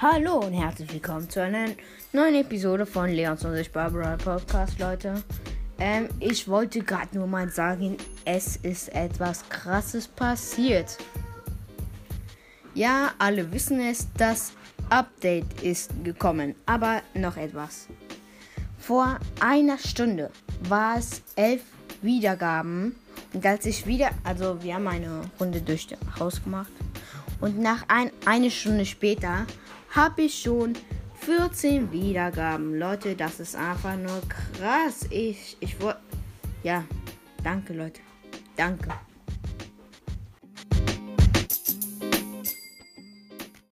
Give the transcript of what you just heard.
Hallo und herzlich willkommen zu einer neuen Episode von Leons und sich Barbara Podcast, Leute. Ähm, ich wollte gerade nur mal sagen, es ist etwas Krasses passiert. Ja, alle wissen es, das Update ist gekommen, aber noch etwas. Vor einer Stunde war es elf Wiedergaben und als ich wieder, also wir haben eine Runde durch das Haus gemacht und nach ein, eine Stunde später habe ich schon 14 Wiedergaben. Leute, das ist einfach nur krass. Ich, ich wollte. Ja, danke, Leute. Danke.